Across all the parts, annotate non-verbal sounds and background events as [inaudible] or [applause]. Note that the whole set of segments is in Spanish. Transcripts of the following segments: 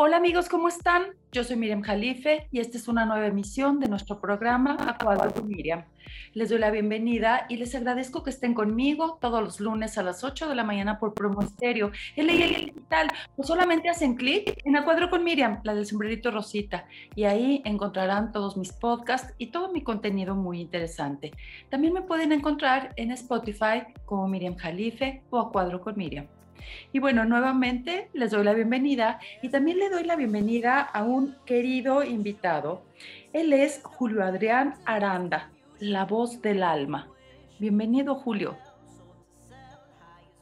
Hola amigos, ¿cómo están? Yo soy Miriam Jalife y esta es una nueva emisión de nuestro programa A con Miriam. Les doy la bienvenida y les agradezco que estén conmigo todos los lunes a las 8 de la mañana por Promo Estéreo. El digital, pues solamente hacen clic en A con Miriam, la del sombrerito rosita, y ahí encontrarán todos mis podcasts y todo mi contenido muy interesante. También me pueden encontrar en Spotify como Miriam Jalife o A con Miriam. Y bueno, nuevamente les doy la bienvenida y también le doy la bienvenida a un querido invitado. Él es Julio Adrián Aranda, la voz del alma. Bienvenido, Julio.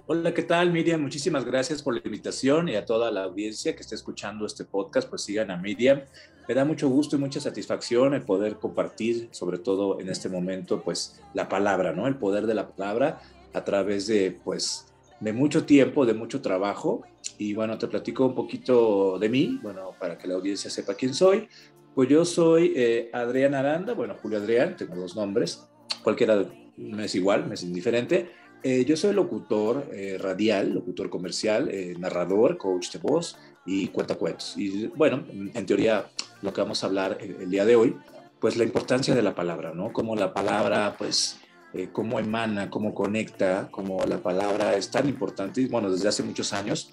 Hola, ¿qué tal, Miriam? Muchísimas gracias por la invitación y a toda la audiencia que está escuchando este podcast, pues sigan a Miriam. Me da mucho gusto y mucha satisfacción el poder compartir, sobre todo en este momento, pues la palabra, ¿no? El poder de la palabra a través de, pues, de mucho tiempo, de mucho trabajo. Y bueno, te platico un poquito de mí, bueno, para que la audiencia sepa quién soy. Pues yo soy eh, Adrián Aranda, bueno, Julio Adrián, tengo dos nombres, cualquiera me es igual, me es indiferente. Eh, yo soy locutor eh, radial, locutor comercial, narrador, coach de voz y cuentacuentos. Y bueno, en teoría lo que vamos a hablar el, el día de hoy, pues la importancia de la palabra, ¿no? Cómo la palabra, pues eh, cómo emana, cómo conecta, cómo la palabra es tan importante, bueno, desde hace muchos años.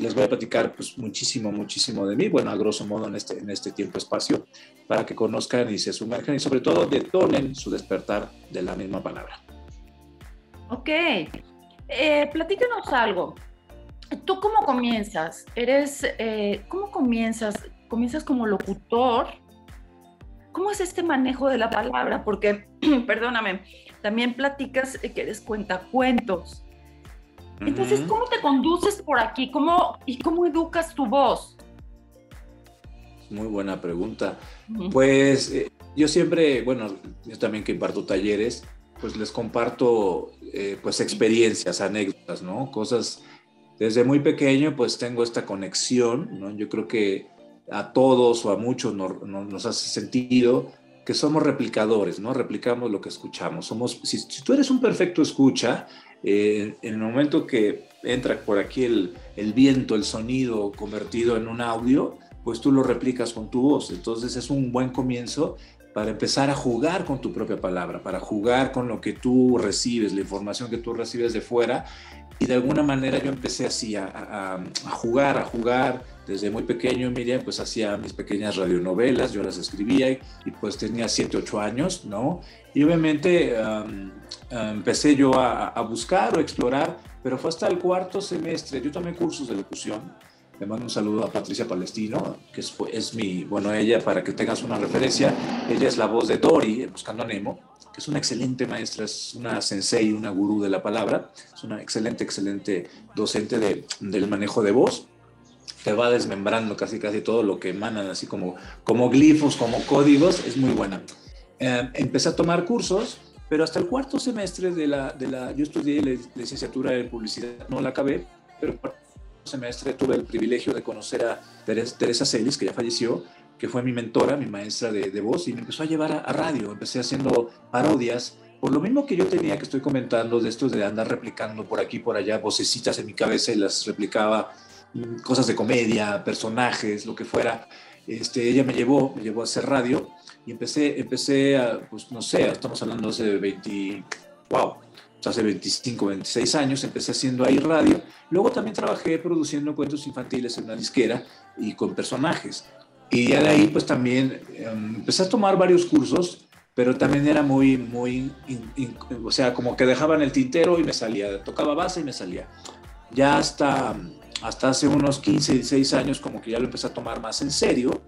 Les voy a platicar pues, muchísimo, muchísimo de mí, bueno, a grosso modo en este, en este tiempo-espacio, para que conozcan y se sumerjan y sobre todo detonen su despertar de la misma palabra. Ok, eh, platícanos algo. ¿Tú cómo comienzas? ¿Eres, eh, cómo comienzas? ¿Comienzas como locutor? ¿Cómo es este manejo de la palabra? Porque, [clears throat] perdóname, también platicas que eres cuentacuentos. Entonces, ¿cómo te conduces por aquí? ¿Cómo, ¿Y cómo educas tu voz? Muy buena pregunta. Pues eh, yo siempre, bueno, yo también que imparto talleres, pues les comparto eh, pues experiencias, anécdotas, ¿no? Cosas, desde muy pequeño pues tengo esta conexión, ¿no? Yo creo que a todos o a muchos nos hace sentido que somos replicadores, ¿no? Replicamos lo que escuchamos. Somos, si, tú eres un perfecto escucha, eh, en el momento que entra por aquí el, el, viento, el sonido convertido en un audio, pues tú lo replicas con tu voz. Entonces es un buen comienzo para empezar a jugar con tu propia palabra, para jugar con lo que tú recibes, la información que tú recibes de fuera. Y de alguna manera yo empecé así a, jugar, a jugar. Desde muy pequeño, Miriam, pues hacía mis pequeñas radionovelas, yo las escribía y, pues tenía 7, 8 años, ¿no? Y obviamente empecé yo a, a buscar o explorar, pero fue hasta el cuarto semestre. Yo tomé cursos de locución le mando un saludo a Patricia Palestino, que es, es, mi, bueno, ella, para que tengas una referencia, ella es la voz de Dory Buscando a Nemo, que es una excelente maestra, es una sensei, una gurú de la palabra, es una excelente, excelente docente de, del manejo de voz. Te va desmembrando casi, casi todo lo que emanan, así como, como glifos, como códigos, es muy buena. Eh, empecé a tomar cursos, pero hasta el cuarto semestre de la, de la yo estudié la licenciatura en publicidad, no la acabé, pero semestre tuve el privilegio de conocer a Teresa Celis, que ya falleció, que fue mi mentora, mi maestra de, voz, y me empezó a llevar a, radio. Empecé haciendo parodias, por lo mismo que yo tenía que estoy comentando de esto de andar replicando por aquí, por allá, vocecitas en mi cabeza y las replicaba, mm, cosas de comedia, personajes, lo que fuera. Este, ella me llevó, me llevó a hacer radio y empecé, empecé a, pues no sé, estamos hablando hace 20, wow, hace 25, 26 años, empecé haciendo ahí radio. Luego también trabajé produciendo cuentos infantiles en una disquera y con personajes. Y ya de ahí pues también em, empecé a tomar varios cursos, pero también era muy, muy, o sea, como que dejaban el tintero y me salía, tocaba base y me salía. Ya hasta, hasta hace unos 15, 16 años como que ya lo empecé a tomar más en serio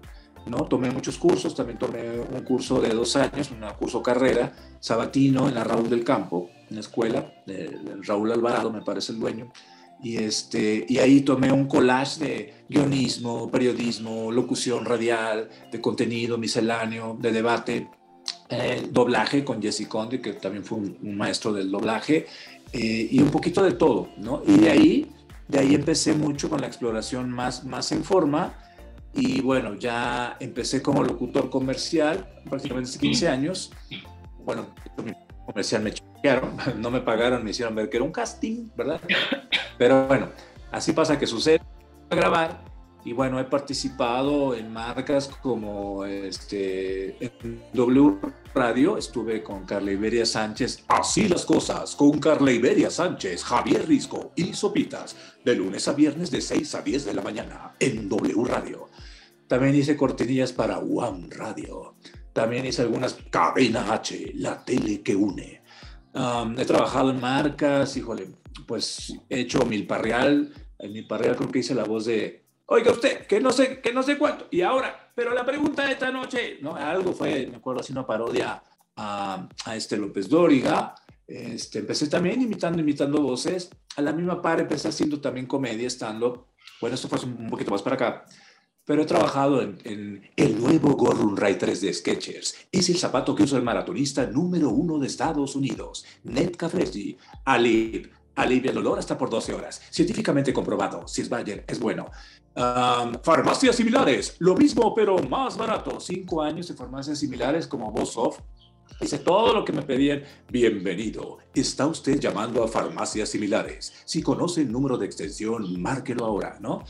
¿no? Tomé muchos cursos, también tomé un curso de dos años, un curso carrera, sabatino en la Raúl del Campo, en la escuela, de, Raúl Alvarado me parece el dueño, y, este, y ahí tomé un collage de guionismo, periodismo, locución radial, de contenido misceláneo, de debate, eh, doblaje con Jesse Conde, que también fue un, maestro del doblaje, eh, y un poquito de todo, ¿no? Y de ahí, de ahí empecé mucho con la exploración más, más en forma, y bueno, ya empecé como locutor comercial, prácticamente hace 15 años. Bueno, comercial me chequearon, [laughs] no me pagaron, me hicieron ver que era un casting, ¿verdad? Pero bueno, así pasa que sucede a grabar y bueno, he participado en marcas como este, en W Radio, estuve con Carla Iberia Sánchez, así las cosas, con Carla Iberia Sánchez, Javier Risco y Sopitas, de lunes a viernes de 6 a 10 de la mañana en W Radio. También hice cortinillas para One Radio. También hice algunas Cadena H, la tele que une. he trabajado en marcas, híjole, pues he hecho Milparreal. En Milparreal creo que hice la voz de Oiga usted, que no sé, que no sé cuánto. Y ahora, pero la pregunta de esta noche, ¿no? Algo fue, me acuerdo, así una parodia a, a este López Dóriga. Este, empecé también imitando, imitando voces. A la misma par empecé haciendo también comedia, estando. Bueno, esto fue un poquito más para acá. Pero he trabajado en, en el nuevo Gorrun Ray 3 de Sketchers. Es el zapato que usa el maratonista número uno de Estados Unidos, Ned Cafresi. Alip. Alivia el dolor hasta por 12 horas. Científicamente comprobado. Si es Bayer, es bueno farmacias similares, lo mismo pero más barato. Cinco años de farmacias similares como Bosoft. Dice todo lo que me pedían. Bienvenido. Está usted llamando a farmacias similares. Si conoce el número de extensión, márquelo ahora, ¿no?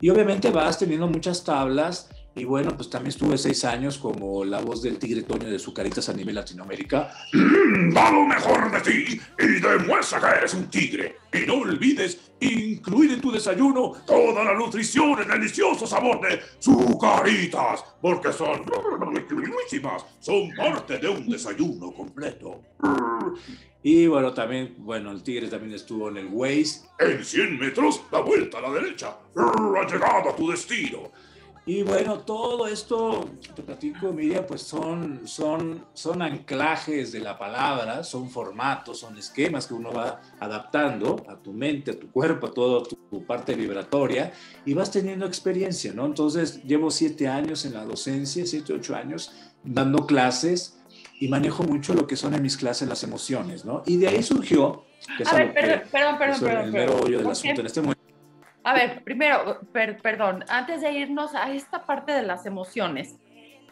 Y obviamente vas teniendo muchas tablas y bueno, pues también estuve seis años como la voz del tigre Toño de Zucaritas a nivel Latinoamérica. [clears throat] Da lo mejor de ti y demuestra que eres un tigre. Y no olvides incluir en tu desayuno toda la nutrición y delicioso sabor de Zucaritas, porque son son parte de un desayuno completo. [clears throat] Y bueno, también, bueno, el tigre también estuvo en el Waze. En 100 metros, la vuelta a la derecha. Ha llegado a tu destino. Y bueno, todo esto, te platico, Miriam, pues son, son, son anclajes de la palabra, son formatos, son esquemas que uno va adaptando a tu mente, a tu cuerpo, a toda tu, parte vibratoria y vas teniendo experiencia, ¿no? Entonces, llevo siete años en la docencia, siete, ocho años, dando clases y manejo mucho lo que son en mis clases las emociones, ¿no? Y de ahí surgió... Que a ver, perdón, perdón, perdón, perdón, El mero hoyo del asunto en este momento a ver, primero, perdón, antes de irnos a esta parte de las emociones,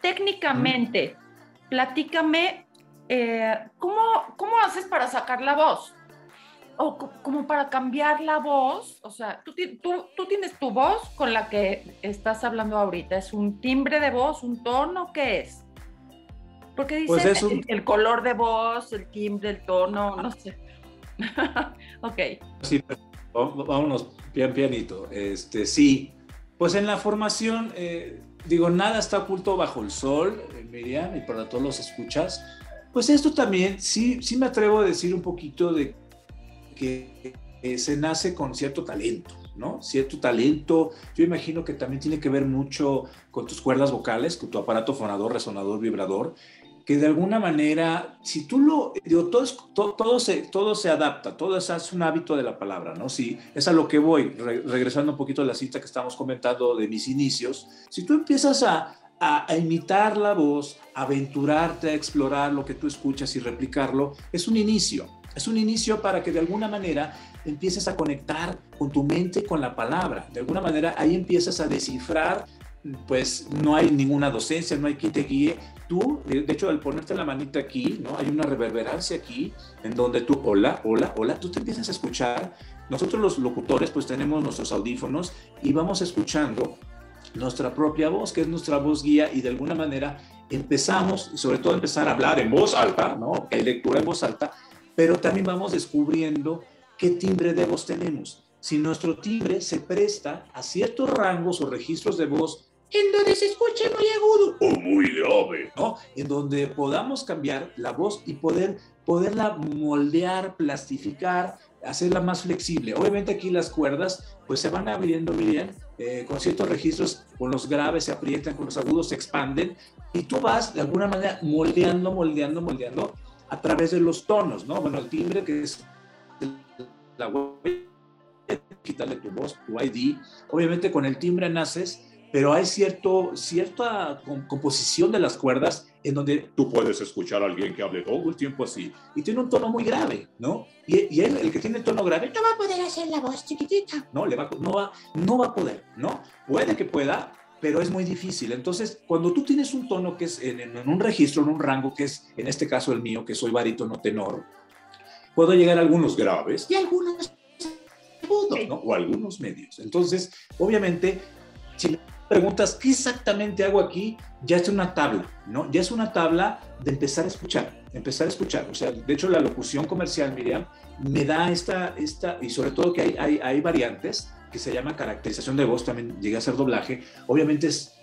técnicamente, platícame, eh, ¿cómo, ¿cómo haces para sacar la voz? O como para cambiar la voz, o sea, ¿tú, tú, tú, tienes tu voz con la que estás hablando ahorita, ¿es un timbre de voz, un tono, qué es? Porque pues dices el, color de voz, el timbre, el tono, no sé. [laughs] ok. Sí, vámonos pian pianito. Este, sí, pues en la formación, eh, digo, nada está oculto bajo el sol, Miriam, y para todos los escuchas. Pues esto también, sí, sí me atrevo a decir un poquito de que se nace con cierto talento, ¿no? Cierto talento. Yo imagino que también tiene que ver mucho con tus cuerdas vocales, con tu aparato fonador, resonador, vibrador que de alguna manera, si tú lo, digo, todo, todo, se, todo se adapta, todo es, es, un hábito de la palabra, ¿no? Si es a lo que voy, regresando un poquito a la cita que estamos comentando de mis inicios, si tú empiezas a, a, imitar la voz, aventurarte a explorar lo que tú escuchas y replicarlo, es un inicio, es un inicio para que de alguna manera empieces a conectar con tu mente con la palabra, de alguna manera ahí empiezas a descifrar pues no hay ninguna docencia, no hay quien te guíe, tú, de hecho, al ponerte la manita aquí, ¿no? Hay una reverberancia aquí en donde tú, hola, hola, hola, tú te empiezas a escuchar. Nosotros los locutores, pues tenemos nuestros audífonos y vamos escuchando nuestra propia voz, que es nuestra voz guía, y de alguna manera empezamos, sobre todo empezar a hablar en voz alta, ¿no? Hay lectura en voz alta, pero también vamos descubriendo qué timbre de voz tenemos. Si nuestro timbre se presta a ciertos rangos o registros de voz en donde se escuche muy agudo o muy grave, ¿no? En donde podamos cambiar la voz y poder, poderla moldear, plastificar, hacerla más flexible. Obviamente aquí las cuerdas pues se van abriendo bien, eh, con ciertos registros, con los graves se aprietan, con los agudos se expanden y tú vas de alguna manera moldeando, moldeando, moldeando a través de los tonos, ¿no? Bueno, el timbre que es la huella, quitarle tu voz, tu ID. Obviamente con el timbre naces pero hay cierto, cierta composición de las cuerdas en donde tú puedes escuchar a alguien que hable todo el tiempo así y tiene un tono muy grave, ¿no? Y, y él, el que tiene el tono grave, no va a poder hacer la voz chiquitita, no, le va, no, va, no va a poder, ¿no? Puede que pueda, pero es muy difícil. Entonces, cuando tú tienes un tono que es en, en un registro, en un rango que es, en este caso el mío, que soy barítono tenor, puedo llegar a algunos graves y algunos agudos, ¿no? O algunos medios. Entonces, obviamente, si preguntas qué exactamente hago aquí, ya es una tabla, ¿no? Ya es una tabla de empezar a escuchar, empezar a escuchar. O sea, de hecho, la locución comercial, Miriam, me da esta, esta y sobre todo que hay, hay, hay variantes que se llama caracterización de voz, también llega a ser doblaje. Obviamente es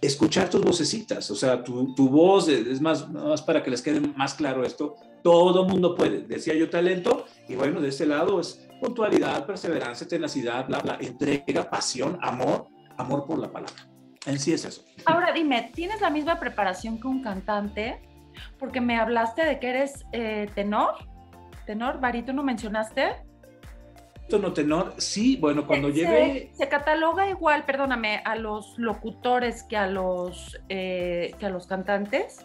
escuchar tus vocecitas, o sea, tu, tu voz, es más, más para que les quede más claro esto, todo mundo puede. Decía yo talento, y bueno, de este lado es puntualidad, perseverancia, tenacidad, bla, bla, entrega, pasión, amor, amor por la palabra. En sí es eso. Ahora dime, ¿tienes la misma preparación que un cantante? Porque me hablaste de que eres eh, tenor, tenor, barítono mencionaste tono tenor, sí, bueno, cuando llegué... Se, cataloga igual, perdóname, a los locutores que a los, eh, que a los cantantes.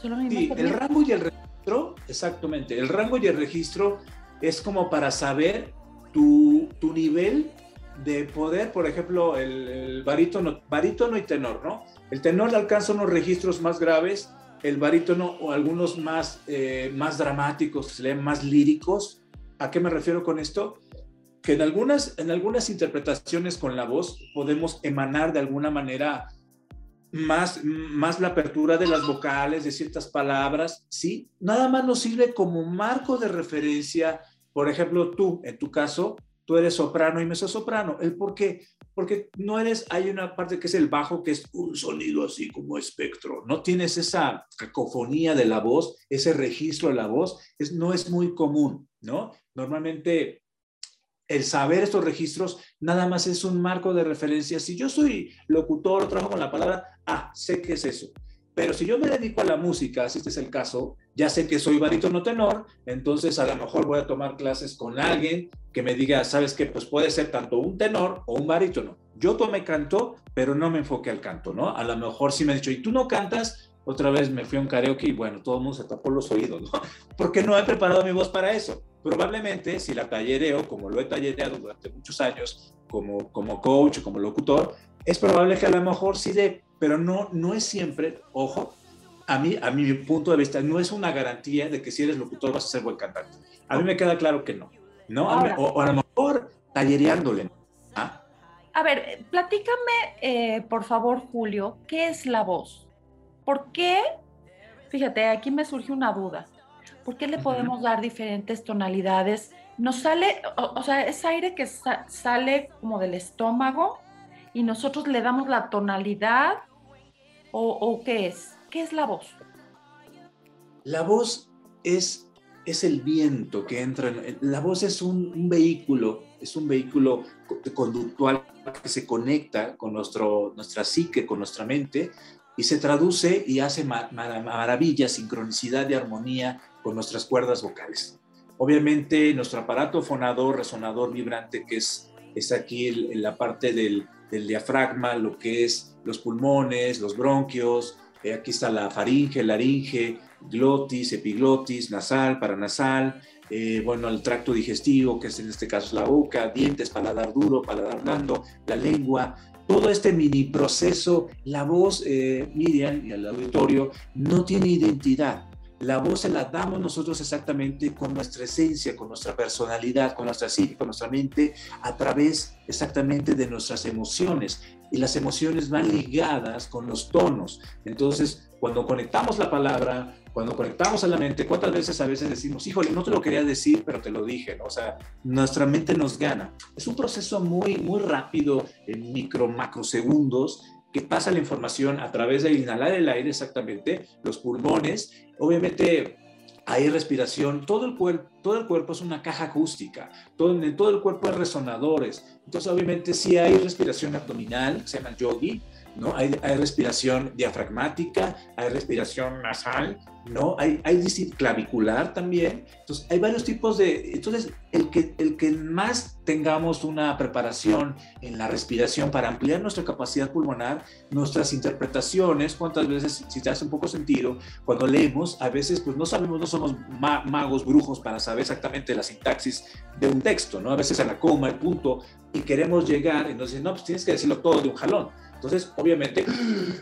sí, el rango y el registro, exactamente, el rango y el registro es como para saber tu, tu nivel de poder, por ejemplo, el, barítono, barítono y tenor, ¿no? El tenor alcanza unos registros más graves, el barítono o algunos más, eh, más dramáticos, se leen más líricos. ¿A qué me refiero con esto? que en algunas, en algunas interpretaciones con la voz podemos emanar de alguna manera más, más la apertura de las vocales, de ciertas palabras, ¿sí? Nada más nos sirve como marco de referencia. Por ejemplo, tú, en tu caso, tú eres soprano y soprano. ¿El por qué? Porque no eres, hay una parte que es el bajo, que es un sonido así como espectro. No tienes esa cacofonía de la voz, ese registro de la voz, no es muy común, ¿no? Normalmente el saber estos registros nada más es un marco de referencia. Si yo soy locutor trabajo con la palabra, ah, sé qué es eso. Pero si yo me dedico a la música, si este es el caso, ya sé que soy barítono tenor, entonces a lo mejor voy a tomar clases con alguien que me diga, ¿sabes qué? Pues puede ser tanto un tenor o un barítono. Yo tomé canto, pero no me enfoqué al canto, ¿no? A lo mejor sí me ha dicho, ¿y tú no cantas? Otra vez me fui a un karaoke y bueno, todo el mundo se tapó los oídos, ¿no? [laughs] Porque no he preparado mi voz para eso. Probablemente si la tallereo, como lo he tallereado durante muchos años, como, como coach, como locutor, es probable que a lo mejor sí de, pero no, no es siempre, ojo, a mí, a mi punto de vista, no es una garantía de que si eres locutor vas a ser buen cantante. A mí me queda claro que no, ¿no? o, a lo mejor tallereándole. ¿ah? A ver, platícame, eh, por favor, Julio, ¿qué es la voz? ¿Por qué? Fíjate, aquí me surge una duda. ¿Por qué le podemos dar diferentes tonalidades? Nos sale, o, sea, es aire que sale como del estómago y nosotros le damos la tonalidad o, qué es? ¿Qué es la voz? La voz es, es el viento que entra. En, la voz es un, un, vehículo, es un vehículo conductual que se conecta con nuestro, nuestra psique, con nuestra mente y se traduce y hace maravillas, sincronicidad y armonía con nuestras cuerdas vocales. Obviamente nuestro aparato fonador, resonador, vibrante, que es, es aquí en la parte del, diafragma, lo que es los pulmones, los bronquios, eh, aquí está la faringe, laringe, glotis, epiglotis, nasal, paranasal, eh, bueno, el tracto digestivo, que es en este caso la boca, dientes, paladar duro, paladar blando, la lengua, todo este mini proceso, la voz, eh, Miriam y al auditorio, no tiene identidad. La voz se la damos nosotros exactamente con nuestra esencia, con nuestra personalidad, con nuestra psique, con nuestra mente, a través exactamente de nuestras emociones. Y las emociones van ligadas con los tonos. Entonces, cuando conectamos la palabra, cuando conectamos a la mente, ¿cuántas veces a veces decimos, híjole, no te lo quería decir, pero te lo dije? O sea, nuestra mente nos gana. Es un proceso muy, muy rápido, en micro, macrosegundos, que pasa la información a través de inhalar el aire exactamente, los pulmones, obviamente hay respiración, todo el, cuerpo, todo el cuerpo es una caja acústica, todo, en todo el cuerpo hay resonadores, entonces obviamente sí hay respiración abdominal, se llama yogi, ¿no? Hay, respiración diafragmática, hay respiración nasal, ¿no? Hay, hay clavicular también. Entonces, hay varios tipos de... Entonces, el que, el que más tengamos una preparación en la respiración para ampliar nuestra capacidad pulmonar, nuestras interpretaciones, cuántas veces, si te hace un poco sentido, cuando leemos, a veces pues no sabemos, no somos magos, brujos para saber exactamente la sintaxis de un texto, ¿no? A veces a la coma, el punto, y queremos llegar, entonces, no, pues tienes que decirlo todo de un jalón. Entonces, obviamente,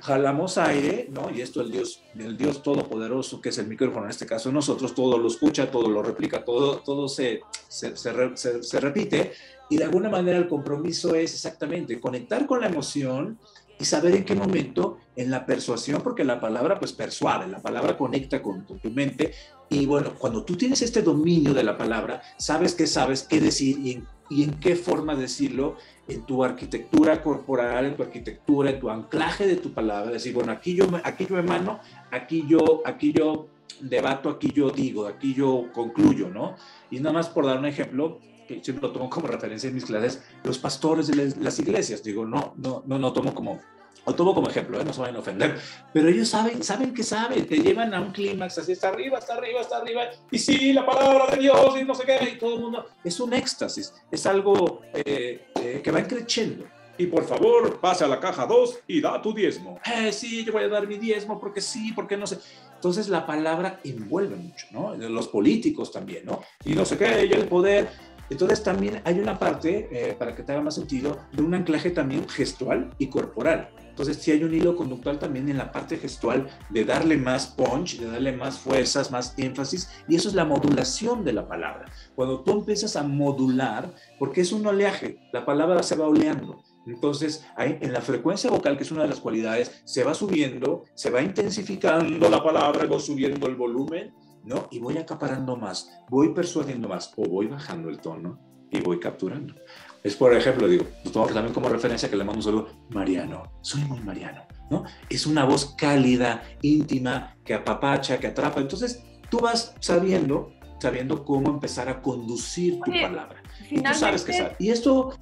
jalamos aire, ¿no? Y esto el Dios, el Dios Todopoderoso poderoso que es el micrófono, en este caso nosotros, todo lo escucha, todo lo replica, todo, todo se, se, se, se repite. Y de alguna manera el compromiso es exactamente conectar con la emoción y saber en qué momento en la persuasión, porque la palabra pues persuade, la palabra conecta con, tu mente y bueno, cuando tú tienes este dominio de la palabra, sabes qué sabes, qué decir y en, y en qué forma decirlo en tu arquitectura corporal, en tu arquitectura, en tu anclaje de tu palabra, decir, bueno, aquí yo, aquí yo emano, aquí yo, aquí yo debato, aquí yo digo, aquí yo concluyo, ¿no? Y nada más por dar un ejemplo, que siempre lo tomo como referencia en mis clases, los pastores de las iglesias. Digo, no, no, no, no tomo como, o tomo como ejemplo, ¿eh? no se vayan a ofender, pero ellos saben, saben que saben, te llevan a un clímax, así está arriba, está arriba, está arriba, y sí, la palabra de Dios, y no sé qué, y todo el mundo, es un éxtasis, es algo eh, eh, que va creciendo. Y por favor, pase a la caja 2 y da tu diezmo. Eh, sí, yo voy a dar mi diezmo porque sí, porque no sé. Entonces la palabra envuelve mucho, ¿no? Los políticos también, ¿no? Y no sé qué, y el poder. Entonces también hay una parte, eh, para que te haga más sentido, de un anclaje también gestual y corporal. Entonces sí hay un hilo conductual también en la parte gestual de darle más punch, de darle más fuerzas, más énfasis, y eso es la modulación de la palabra. Cuando tú empiezas a modular, porque es un oleaje, la palabra se va oleando. Entonces, ahí, en la frecuencia vocal, que es una de las cualidades, se va subiendo, se va intensificando la palabra, voy subiendo el volumen, ¿no? Y voy acaparando más, voy persuadiendo más o voy bajando el tono y voy capturando. Es por ejemplo, digo, lo tomo también como referencia que le mando un saludo, Mariano, soy muy Mariano, ¿no? Es una voz cálida, íntima, que apapacha, que atrapa. Entonces, tú vas sabiendo, sabiendo cómo empezar a conducir tu palabra. Y tú sabes que sabes. Y esto...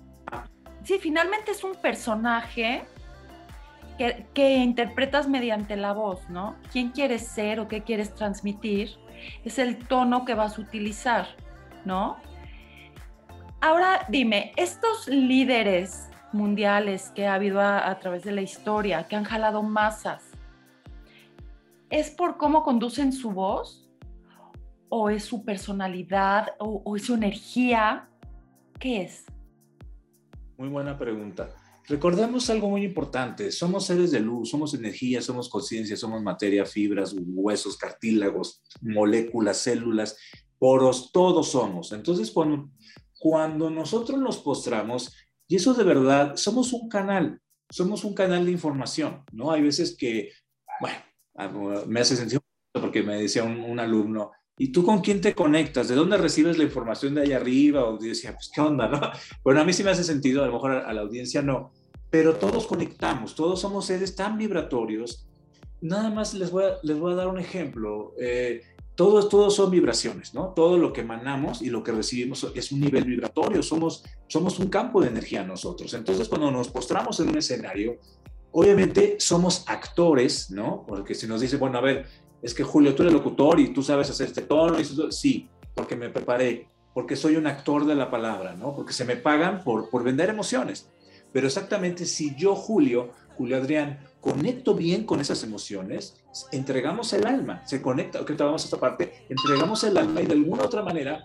Sí, finalmente es un personaje que, que, interpretas mediante la voz, ¿no? ¿Quién quieres ser o qué quieres transmitir? Es el tono que vas a utilizar, ¿no? Ahora dime, estos líderes mundiales que ha habido a, través de la historia, que han jalado masas, ¿es por cómo conducen su voz? ¿O es su personalidad? ¿O, o es su energía? ¿Qué es? Muy buena pregunta. Recordemos algo muy importante, somos seres de luz, somos energía, somos conciencia, somos materia, fibras, huesos, cartílagos, moléculas, células, poros, todos somos. Entonces, cuando, cuando nosotros nos postramos, y eso de verdad, somos un canal, somos un canal de información, ¿no? Hay veces que, bueno, me hace sentido porque me decía un, alumno, ¿y tú con quién te conectas? ¿De dónde recibes la información de allá arriba? O decía, pues, ¿qué onda, no? [laughs] Bueno, a mí sí me hace sentido, a lo mejor a la audiencia no, pero todos conectamos, todos somos seres tan vibratorios. Nada más les voy a, les voy a dar un ejemplo. Eh, todos, todos son vibraciones, ¿no? Todo lo que emanamos y lo que recibimos es un nivel vibratorio, somos, somos un campo de energía nosotros. Entonces, cuando nos postramos en un escenario, obviamente somos actores, ¿no? Porque si nos dice, bueno, a ver, es que Julio, tú eres locutor y tú sabes hacer este tono, y sí, porque me preparé, porque soy un actor de la palabra, ¿no? Porque se me pagan por, por vender emociones. Pero exactamente si yo, Julio, Julio Adrián, conecto bien con esas emociones, entregamos el alma, se conecta, que vamos a esta parte, entregamos el alma y de alguna otra manera,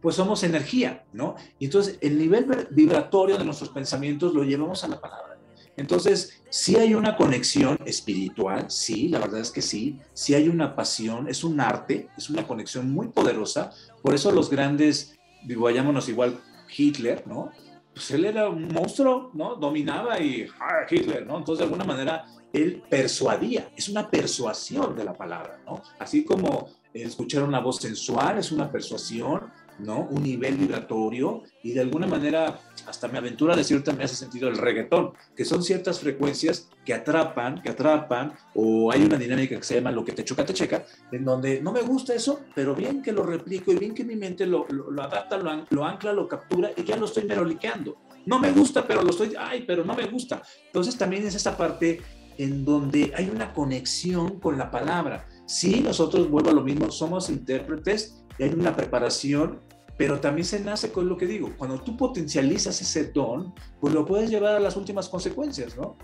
pues somos energía, ¿no? Y entonces el nivel vibratorio de nuestros pensamientos lo llevamos a la palabra. Entonces, si hay una conexión espiritual, sí, la verdad es que sí, si hay una pasión, es un arte, es una conexión muy poderosa, por eso los grandes, digo, vayámonos igual Hitler, ¿no? pues él era un monstruo, ¿no? Dominaba y ah, Hitler, ¿no? Entonces, de alguna manera, él persuadía, es una persuasión de la palabra, ¿no? Así como escuchar una voz sensual es una persuasión, ¿no? Un nivel vibratorio y de alguna manera, hasta me aventura de cierta me hace sentido el reggaetón, que son ciertas frecuencias que atrapan, que atrapan, o hay una dinámica que se llama lo que te choca, te checa, en donde no me gusta eso, pero bien que lo replico y bien que mi mente lo, lo, adapta, lo, ancla, lo captura y ya lo estoy meroliqueando. No me gusta, pero lo estoy, ay, pero no me gusta. Entonces también es esa parte en donde hay una conexión con la palabra. Sí, nosotros, vuelvo a lo mismo, somos intérpretes y hay una preparación, pero también se nace con lo que digo, cuando tú potencializas ese don, pues lo puedes llevar a las últimas consecuencias, ¿no?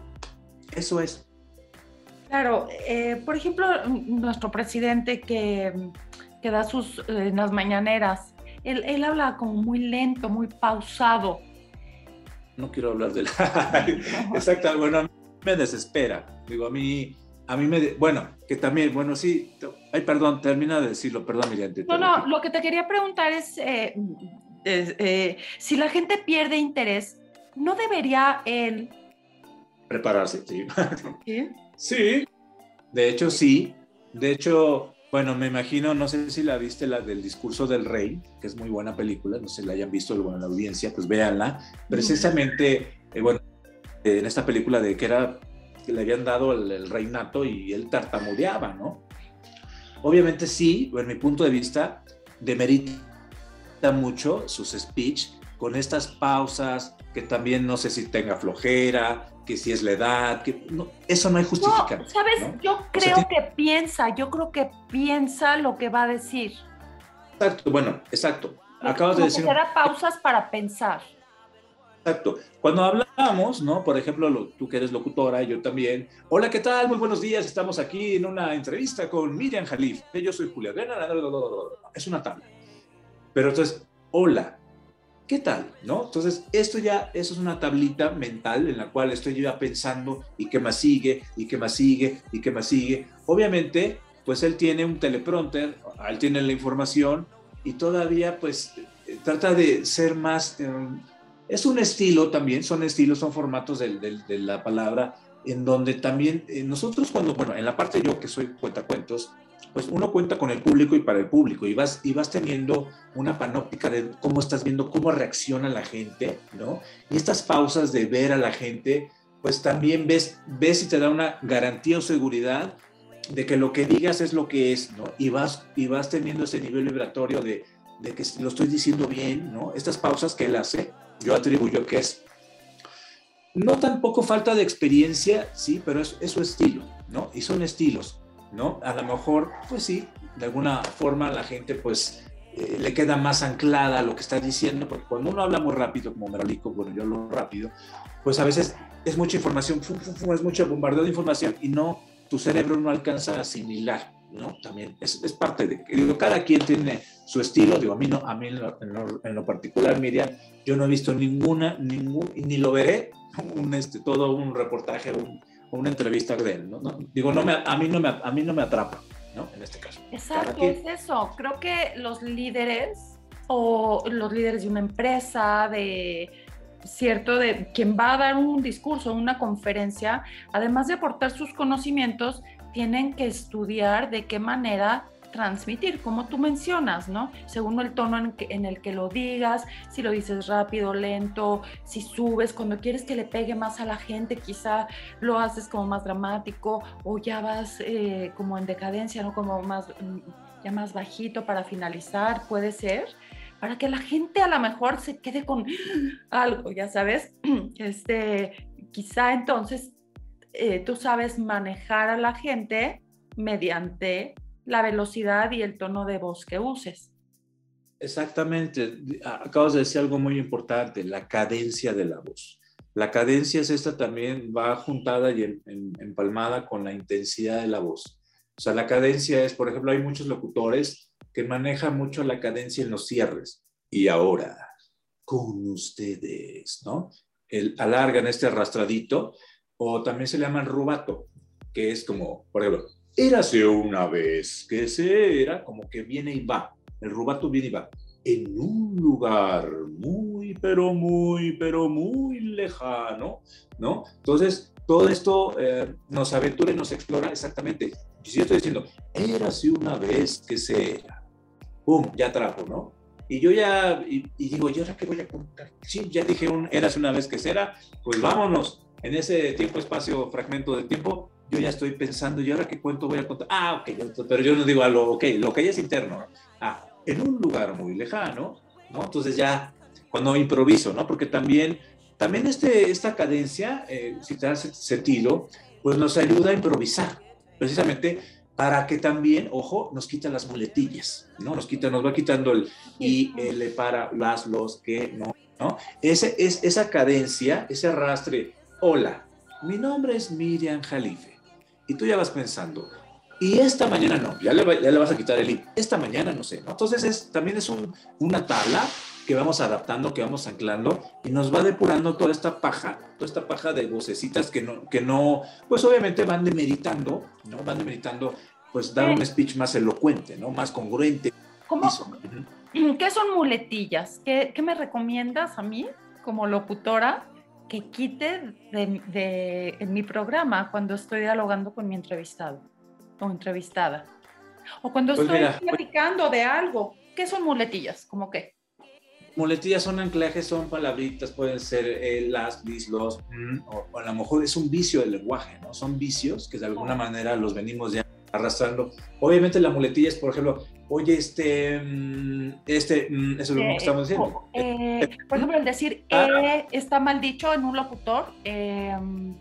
Eso es. Claro, eh, por ejemplo, nuestro presidente que, que da sus eh, las mañaneras, él, él, habla como muy lento, muy pausado. No quiero hablar de la... [laughs] Exacto, bueno, a mí me desespera. Digo, a mí, a mí me... Bueno, que también, bueno, sí, Ay, perdón, termina de decirlo, perdón, Miriam. no, no, lo que te quería preguntar es, eh, eh, si la gente pierde interés, ¿no debería él... Prepararse, sí. [laughs] ¿Sí? Sí, de hecho sí. De hecho, bueno, me imagino, no sé si la viste, la del discurso del rey, que es muy buena película, no sé si la hayan visto bueno, en la audiencia, pues véanla. Precisamente, eh, bueno, en esta película de que era que le habían dado el, reinato y él tartamudeaba, ¿no? Obviamente sí, en mi punto de vista, demerita mucho sus speech con estas pausas, que también no sé si tenga flojera, que si es la edad, que eso no hay justificación. No, ¿Sabes? Yo creo que piensa, yo creo que piensa lo que va a decir. Exacto, bueno, exacto. Acabas de decir. Que pausas para pensar. Exacto. Cuando hablamos, ¿no? Por ejemplo, tú que eres locutora, yo también. Hola, ¿qué tal? Muy buenos días. Estamos aquí en una entrevista con Miriam Jalif. Yo soy Julia. Es una tabla. Pero entonces, hola, ¿qué tal? ¿No? Entonces, esto ya, eso es una tablita mental en la cual estoy ya pensando y qué más sigue, y qué más sigue, y qué más sigue. Obviamente, pues él tiene un teleprompter, él tiene la información y todavía pues trata de ser más... Eh, es un estilo también, son estilos, son formatos de, la palabra, en donde también eh, nosotros cuando, bueno, en la parte yo que soy cuentacuentos, pues uno cuenta con el público y para el público y vas, y vas teniendo una panóptica de cómo estás viendo, cómo reacciona la gente, ¿no? Y estas pausas de ver a la gente, pues también ves, ves y te da una garantía o seguridad de que lo que digas es lo que es, ¿no? Y vas, y vas teniendo ese nivel vibratorio de, de que lo estoy diciendo bien, ¿no? Estas pausas que él hace, yo atribuyo que es no tampoco falta de experiencia, sí, pero es, es su estilo, ¿no? Y son estilos. ¿no? A lo mejor, pues sí, de alguna forma la gente pues eh, le queda más anclada a lo que está diciendo, porque cuando uno habla muy rápido, como Merolico, bueno, yo hablo rápido, pues a veces es mucha información, es mucho bombardeo de información y no, tu cerebro no alcanza a asimilar, ¿no? También es, es parte de, digo, cada quien tiene su estilo, digo, a mí, no, a mí en lo, en lo, particular, Miriam, yo no he visto ninguna, ningún, ni lo veré, [laughs] un, este, todo un reportaje, un, una entrevista de él, ¿no? Digo, no me, a, mí no me, a mí no me atrapa, ¿no? En este caso. Exacto, es eso. Creo que los líderes o los líderes de una empresa, de cierto, de quien va a dar un discurso, una conferencia, además de aportar sus conocimientos, tienen que estudiar de qué manera transmitir, como tú mencionas, ¿no? Según el tono en, el que lo digas, si lo dices rápido, lento, si subes, cuando quieres que le pegue más a la gente, quizá lo haces como más dramático o ya vas eh, como en decadencia, ¿no? Como más, ya más bajito para finalizar, puede ser, para que la gente a lo mejor se quede con algo, ya sabes, [clears throat] este, quizá entonces eh, tú sabes manejar a la gente mediante la velocidad y el tono de voz que uses. Exactamente. Acabas de decir algo muy importante, la cadencia de la voz. La cadencia es esta también, va juntada y empalmada con la intensidad de la voz. O sea, la cadencia es, por ejemplo, hay muchos locutores que manejan mucho la cadencia en los cierres. Y ahora, con ustedes, ¿no? El, alargan este arrastradito, o también se le llama el rubato, que es como, por ejemplo, Érase una vez que se era como que viene y va, el rubato viene y va, en un lugar muy, pero muy, pero muy lejano, ¿no? Entonces, todo esto eh, nos aventura y nos explora exactamente. Si yo estoy diciendo, érase una vez que se era, ¡pum! Ya trajo, ¿no? Y yo ya, y, digo, ¿y ahora qué voy a contar? Sí, ya dije, un, érase una vez que se era, pues vámonos. En ese tiempo, espacio, fragmento de tiempo, yo ya estoy pensando, ¿y ahora qué cuento voy a contar? Ah, ok, pero yo no digo a lo, ok, lo que ya es interno. Ah, en un lugar muy lejano, ¿no? Entonces ya, cuando improviso, ¿no? Porque también, también este, esta cadencia, eh, si te das sentido, pues nos ayuda a improvisar, precisamente para que también, ojo, nos quita las muletillas, ¿no? Nos quita, nos va quitando el y, el, para, las, los, que, ¿no? ¿no? Ese, es, esa cadencia, ese arrastre, hola, mi nombre es Miriam Jalife y tú ya vas pensando, y esta mañana no, ya le, ya le vas a quitar el i, esta mañana no sé, ¿no? Entonces es, también es un, una tabla que vamos adaptando, que vamos anclando y nos va depurando toda esta paja, toda esta paja de vocecitas que no, que no pues obviamente van demeritando, ¿no? Van demeritando pues dar un speech más elocuente, ¿no? Más congruente. ¿Cómo? ¿Qué son muletillas? ¿Qué, ¿Qué, me recomiendas a mí como locutora que quite de, en mi programa cuando estoy dialogando con mi entrevistado o entrevistada? O cuando pues estoy pues platicando de algo. ¿Qué son muletillas? ¿Cómo qué? Muletillas son anclajes, son palabritas, pueden ser eh, las, bis, los, mm, o, a lo mejor es un vicio del lenguaje, ¿no? Son vicios que de alguna manera los venimos ya arrastrando. Obviamente la muletilla es, por ejemplo, oye, este, mm, este, mm, eso es lo que estamos diciendo. Eh, por ejemplo, el decir ah. está mal dicho en un locutor. Em,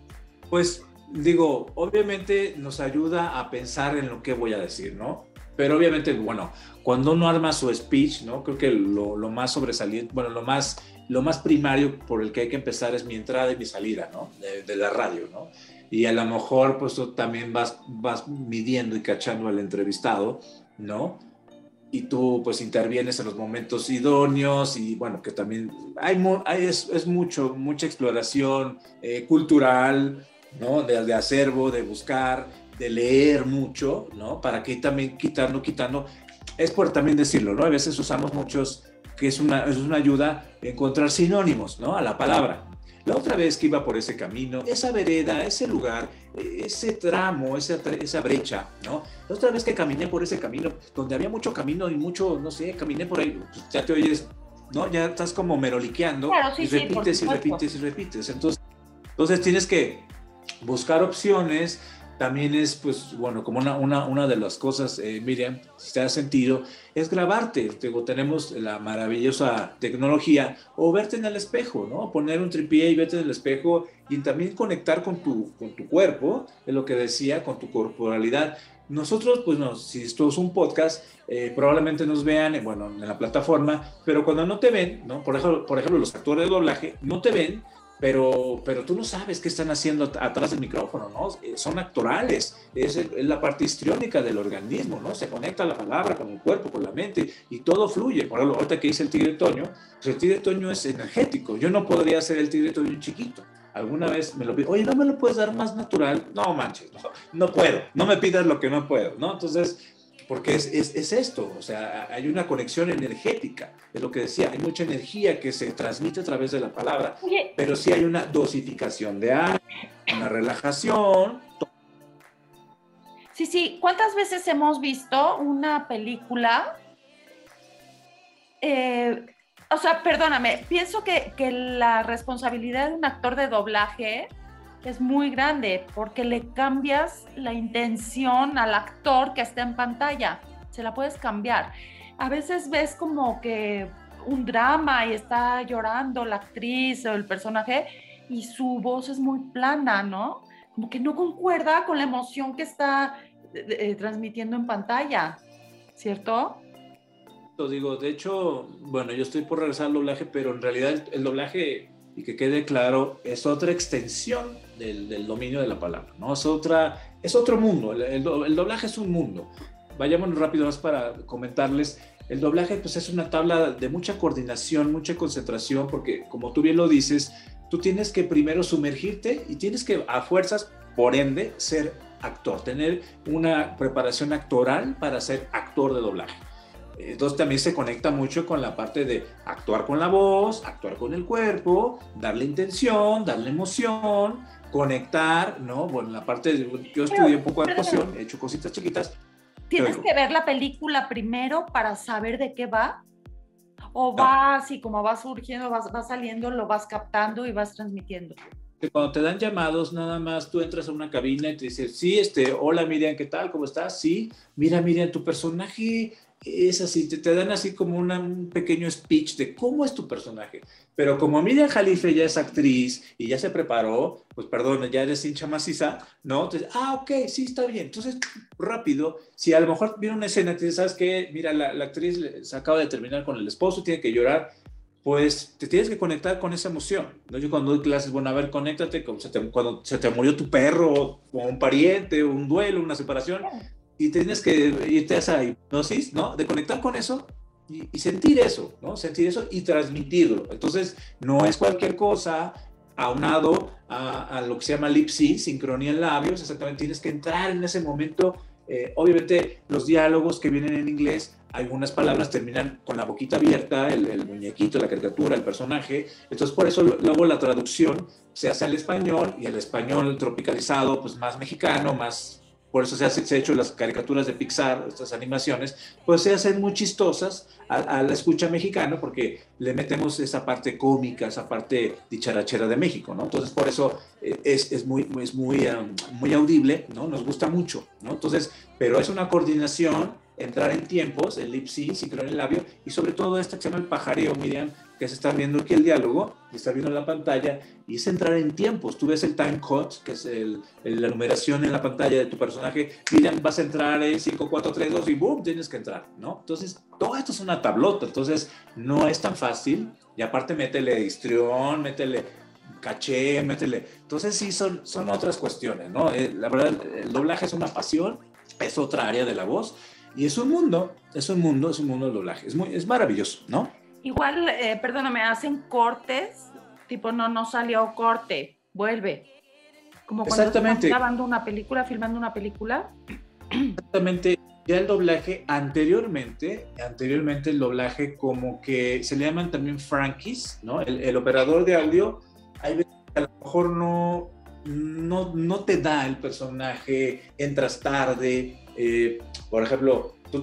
pues digo, obviamente nos ayuda a pensar en lo que voy a decir, ¿no? Pero obviamente, bueno, cuando uno arma su speech, ¿no? Creo que lo, más sobresaliente, bueno, lo más, lo más primario por el que hay que empezar es mi entrada y mi salida, ¿no? De, la radio, ¿no? Y a lo mejor, pues tú también vas, vas midiendo y cachando al entrevistado, ¿no? Y tú, pues, intervienes en los momentos idóneos y, bueno, que también hay, hay es, es, mucho, mucha exploración eh, cultural, ¿no? De, de acervo, de buscar, de leer mucho, ¿no? Para que también quitando, quitando, es por también decirlo, ¿no? A veces usamos muchos, que es una, es una ayuda encontrar sinónimos, ¿no? A la palabra. La otra vez que iba por ese camino, esa vereda, ese lugar, ese tramo, esa, esa brecha, ¿no? La otra vez que caminé por ese camino, donde había mucho camino y mucho, no sé, caminé por ahí, pues, ya te oyes, ¿no? Ya estás como meroliqueando y repites y repites y repites. Entonces, entonces tienes que buscar opciones, también es, pues, bueno, como una, una, una de las cosas, eh, Miriam, si te da sentido, es grabarte. Digo, tenemos la maravillosa tecnología o verte en el espejo, ¿no? Poner un tripié y verte en el espejo y también conectar con tu, con tu cuerpo, es lo que decía, con tu corporalidad. Nosotros, pues, no, si esto es un podcast, eh, probablemente nos vean, eh, bueno, en la plataforma, pero cuando no te ven, ¿no? Por ejemplo, por ejemplo, los actores de doblaje no te ven, pero, pero tú no sabes qué están haciendo atrás del micrófono, ¿no? Eh, son actorales, es, la parte histriónica del organismo, ¿no? Se conecta la palabra con el cuerpo, con la mente y todo fluye. Por ejemplo, ahorita que dice el tigre Toño, pues el tigre Toño es energético. Yo no podría ser el tigre Toño chiquito. Alguna vez me lo pido, oye, ¿no me lo puedes dar más natural? No manches, no, no puedo, no me pidas lo que no puedo, ¿no? Entonces, porque es, es, es, esto, o sea, hay una conexión energética, es lo que decía, hay mucha energía que se transmite a través de la palabra, pero sí hay una dosificación de aire, una relajación. Sí, sí, ¿cuántas veces hemos visto una película? Eh, o sea, perdóname, pienso que, que la responsabilidad de un actor de doblaje es muy grande porque le cambias la intención al actor que está en pantalla. Se la puedes cambiar. A veces ves como que un drama y está llorando la actriz o el personaje y su voz es muy plana, ¿no? Como que no concuerda con la emoción que está eh, eh, transmitiendo en pantalla, ¿cierto? Lo digo, de hecho, bueno, yo estoy por regresar al doblaje, pero en realidad el doblaje y que quede claro, es otra extensión del, dominio de la palabra, ¿no? Es, otra, es otro mundo, el, doblaje es un mundo. Vayamos rápido más para comentarles, el doblaje pues es una tabla de mucha coordinación, mucha concentración, porque como tú bien lo dices, tú tienes que primero sumergirte y tienes que a fuerzas, por ende, ser actor, tener una preparación actoral para ser actor de doblaje. Entonces también se conecta mucho con la parte de actuar con la voz, actuar con el cuerpo, darle intención, darle emoción, conectar, ¿no? Bueno, la parte de, yo estudié un poco de actuación, he hecho cositas chiquitas. ¿Tienes que ver la película primero para saber de qué va? ¿O vas y como va surgiendo, vas, va saliendo, lo vas captando y vas transmitiendo? Que cuando te dan llamados, nada más tú entras a una cabina y te dices, sí, este, hola Miriam, ¿qué tal? ¿Cómo estás? Sí, mira Miriam, tu personaje es así, te, dan así como un pequeño speech de cómo es tu personaje. Pero como Miriam Jalife ya es actriz y ya se preparó, pues perdón, ya eres hincha maciza, ¿no? Entonces, ah, ok, sí, está bien. Entonces, rápido, si a lo mejor viene una escena, que ¿sabes qué? Mira, la, actriz se acaba de terminar con el esposo, tiene que llorar, pues te tienes que conectar con esa emoción. ¿no? Yo cuando doy clases, bueno, a ver, conéctate, cuando se te murió tu perro, o un pariente, un duelo, una separación, y tienes que irte a esa hipnosis, ¿no? De conectar con eso y, sentir eso, ¿no? Sentir eso y transmitirlo. Entonces, no es cualquier cosa aunado a, a lo que se llama lip sync, sincronía en labios, exactamente tienes que entrar en ese momento eh, obviamente los diálogos que vienen en inglés, algunas palabras terminan con la boquita abierta, el, muñequito, la caricatura, el personaje. Entonces por eso luego la traducción se hace al español y el español tropicalizado, pues más mexicano, más por eso se, ha hecho las caricaturas de Pixar, estas animaciones, pues se hacen muy chistosas a, la escucha mexicana porque le metemos esa parte cómica, esa parte dicharachera de México, ¿no? Entonces, por eso eh, es, es muy, es muy, um, muy audible, ¿no? Nos gusta mucho, ¿no? Entonces, pero es una coordinación, entrar en tiempos, el lip sync, sincronizar el labio, y sobre todo esta que se llama el pajareo, Miriam, que se está viendo aquí el diálogo, y está viendo en la pantalla, y es entrar en tiempos. Tú ves el time code, que es el, la numeración en la pantalla de tu personaje, Miriam, vas a entrar en 5, 4, 3, 2 y boom, tienes que entrar, ¿no? Entonces, todo esto es una tablota, entonces no es tan fácil, y aparte métele histrión, métele caché, métele. Entonces sí, son, son otras cuestiones, ¿no? Eh, la verdad, el doblaje es una pasión, es otra área de la voz, y es un mundo, es un mundo, es un mundo del doblaje, es, muy, es maravilloso, ¿no? Igual, eh, perdóname, hacen cortes, tipo, no, no salió corte, vuelve. Como cuando Exactamente. están grabando una película, filmando una película. Exactamente. Ya el doblaje anteriormente, anteriormente el doblaje como que se le llaman también frankies, ¿no? El, operador de audio, hay veces que a lo mejor no, no, no te da el personaje, entras tarde. Eh, por ejemplo, Tú,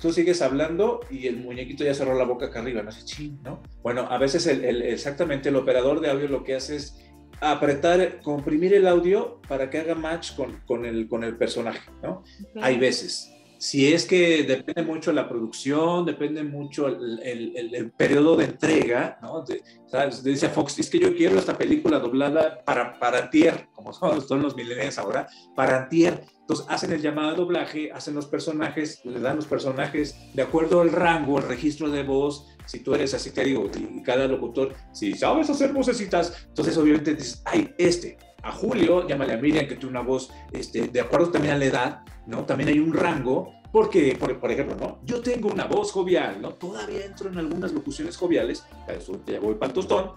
tú, sigues hablando y el muñequito ya cerró la boca acá arriba, no sé, ching, ¿no? Bueno, a veces el, exactamente el operador de audio lo que hace es apretar, comprimir el audio para que haga match con, con, el, con el personaje, ¿no? Hay veces. Si es que depende mucho la producción, depende mucho el, el, el periodo de entrega, ¿no? ¿sabes? Dice Fox, es que yo quiero esta película doblada para, para antier, como son, [laughs] son los millennials ahora, para antier. Entonces hacen el llamado de doblaje, hacen los personajes, le dan los personajes de acuerdo al rango, al registro de voz. Si tú eres así, te digo, y cada locutor, si sabes hacer vocecitas, entonces obviamente dices, ay, este, a Julio, llámale a Miriam, que tiene una voz, este, de acuerdo también a la edad, ¿no? También hay un rango, porque, por, por, ejemplo, ¿no? Yo tengo una voz jovial, ¿no? Todavía entro en algunas locuciones joviales, eso ya voy para el tostón,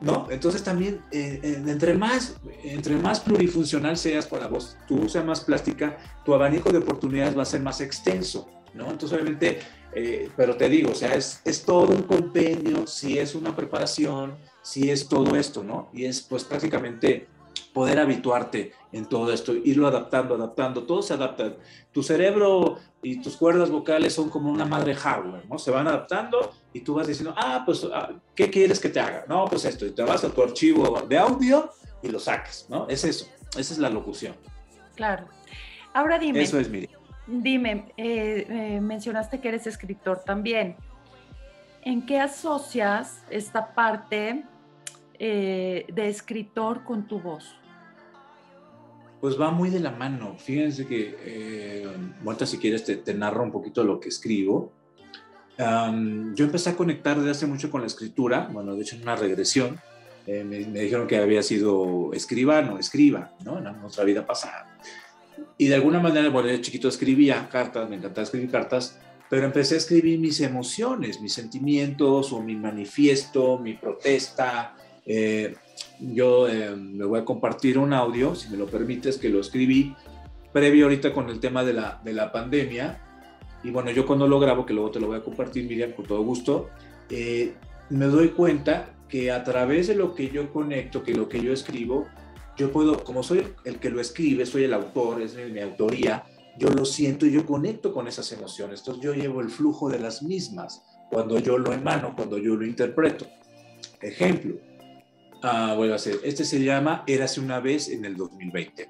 ¿no? Entonces también, eh, eh, entre, más, entre más plurifuncional seas la voz, tu sea más plástica, tu abanico de oportunidades va a ser más extenso, ¿no? Entonces, obviamente, eh, pero te digo, o sea, es, es todo un compendio, si es una preparación, si es todo esto, ¿no? Y es pues prácticamente poder habituarte en todo esto, irlo adaptando, adaptando, todo se adapta. Tu cerebro y tus cuerdas vocales son como una madre hardware, ¿no? Se van adaptando y tú vas diciendo, ah, pues, ah, ¿qué quieres que te haga? No, pues esto, y te vas a tu archivo de audio y lo sacas, ¿no? Es eso, esa es la locución. Claro. Ahora dime. Eso es, Miri. Dime, eh, eh, mencionaste que eres escritor también. ¿En qué asocias esta parte eh, de escritor con tu voz? Pues va muy de la mano. Fíjense que, eh, si quieres, te, narro un poquito lo que escribo. yo empecé a conectar desde hace mucho con la escritura, bueno, de hecho en una regresión, eh, me, dijeron que había sido escribano, escriba, ¿no? En nuestra vida pasada. Y de alguna manera, bueno, de chiquito escribía cartas, me encantaba escribir cartas, pero empecé a escribir mis emociones, mis sentimientos o mi manifiesto, mi protesta, eh, yo eh, me voy a compartir un audio, si me lo permites, que lo escribí previo ahorita con el tema de la, de la pandemia. Y bueno, yo cuando lo grabo, que luego te lo voy a compartir, Miriam, con todo gusto, eh, me doy cuenta que a través de lo que yo conecto, que lo que yo escribo, yo puedo, como soy el que lo escribe, soy el autor, es mi, mi autoría, yo lo siento y yo conecto con esas emociones. Entonces yo llevo el flujo de las mismas cuando yo lo emano, cuando yo lo interpreto. Ejemplo, Ah, vuelvo a hacer. Este se llama Érase una vez en el 2020.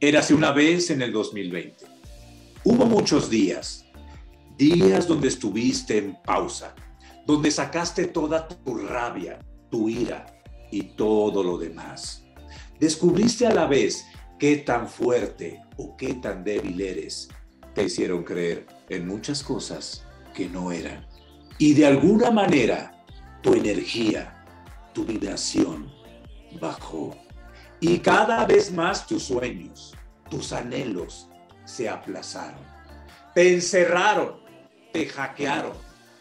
Érase una vez en el 2020. Hubo muchos días, días donde estuviste en pausa, donde sacaste toda tu rabia, tu ira y todo lo demás. Descubriste a la vez qué tan fuerte o qué tan débil eres. Te hicieron creer en muchas cosas que no eran. Y de alguna manera, tu energía, tu vibración bajó. Y cada vez más tus sueños, tus anhelos se aplazaron. Te encerraron, te hackearon,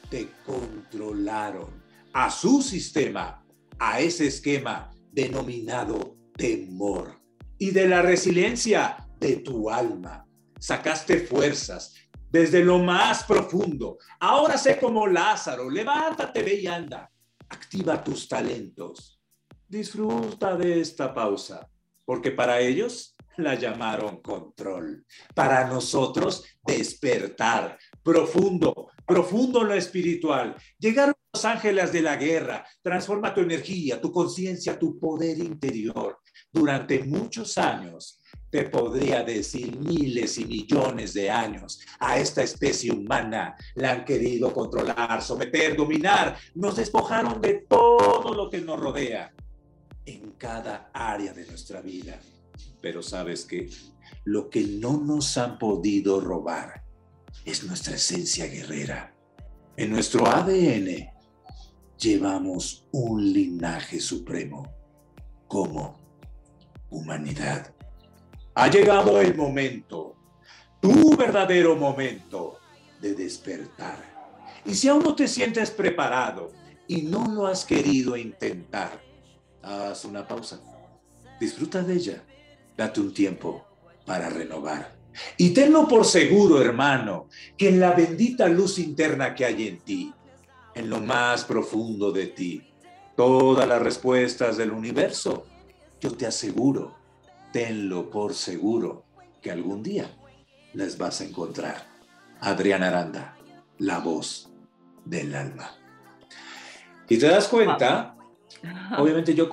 te controlaron a su sistema, a ese esquema denominado temor y de la resiliencia de tu alma. sacaste fuerzas desde lo más profundo. Ahora sé como Lázaro, levántate, ve y anda. Activa tus talentos. Disfruta de esta pausa, porque para ellos la llamaron control. Para nosotros, despertar. Profundo, profundo lo espiritual. Llegaron los ángeles de la guerra. Transforma tu energía, tu conciencia, tu poder interior. Durante muchos años, te podría decir miles y millones de años, a esta especie humana la han querido controlar, someter, dominar. Nos despojaron de todo lo que nos rodea en cada área de nuestra vida. Pero sabes que lo que no nos han podido robar es nuestra esencia guerrera. En nuestro ADN llevamos un linaje supremo como humanidad. Ha llegado el momento, tu verdadero momento de despertar. Y si aún no te sientes preparado y no lo has querido intentar, haz una pausa. Disfruta de ella date un tiempo para renovar. Y tenlo por seguro, hermano, que en la bendita luz interna que hay en ti, en lo más profundo de ti, todas las respuestas del universo, yo te aseguro, tenlo por seguro, que algún día les vas a encontrar. Adriana Aranda, la voz del alma. Y te das cuenta, obviamente yo,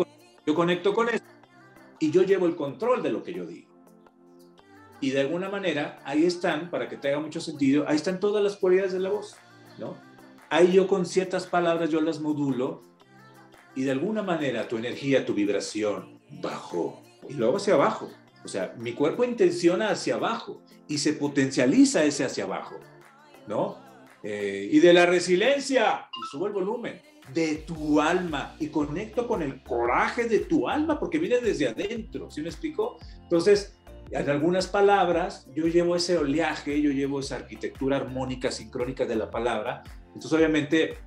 yo conecto con esto y yo llevo el control de lo que yo digo. Y de alguna manera, ahí están, para que te haga mucho sentido, ahí están todas las cualidades de la voz, ¿no? Ahí yo con ciertas palabras yo las modulo y de alguna manera tu energía, tu vibración bajó y luego hacia abajo. O sea, mi cuerpo intenciona hacia abajo y se potencializa ese hacia abajo, ¿no? Eh, y de la resiliencia, y subo el volumen de tu alma y conecto con el coraje de tu alma porque viene desde adentro, ¿sí me explico? Entonces, en algunas palabras, yo llevo ese oleaje, yo llevo esa arquitectura armónica, sincrónica de la palabra. Entonces, obviamente,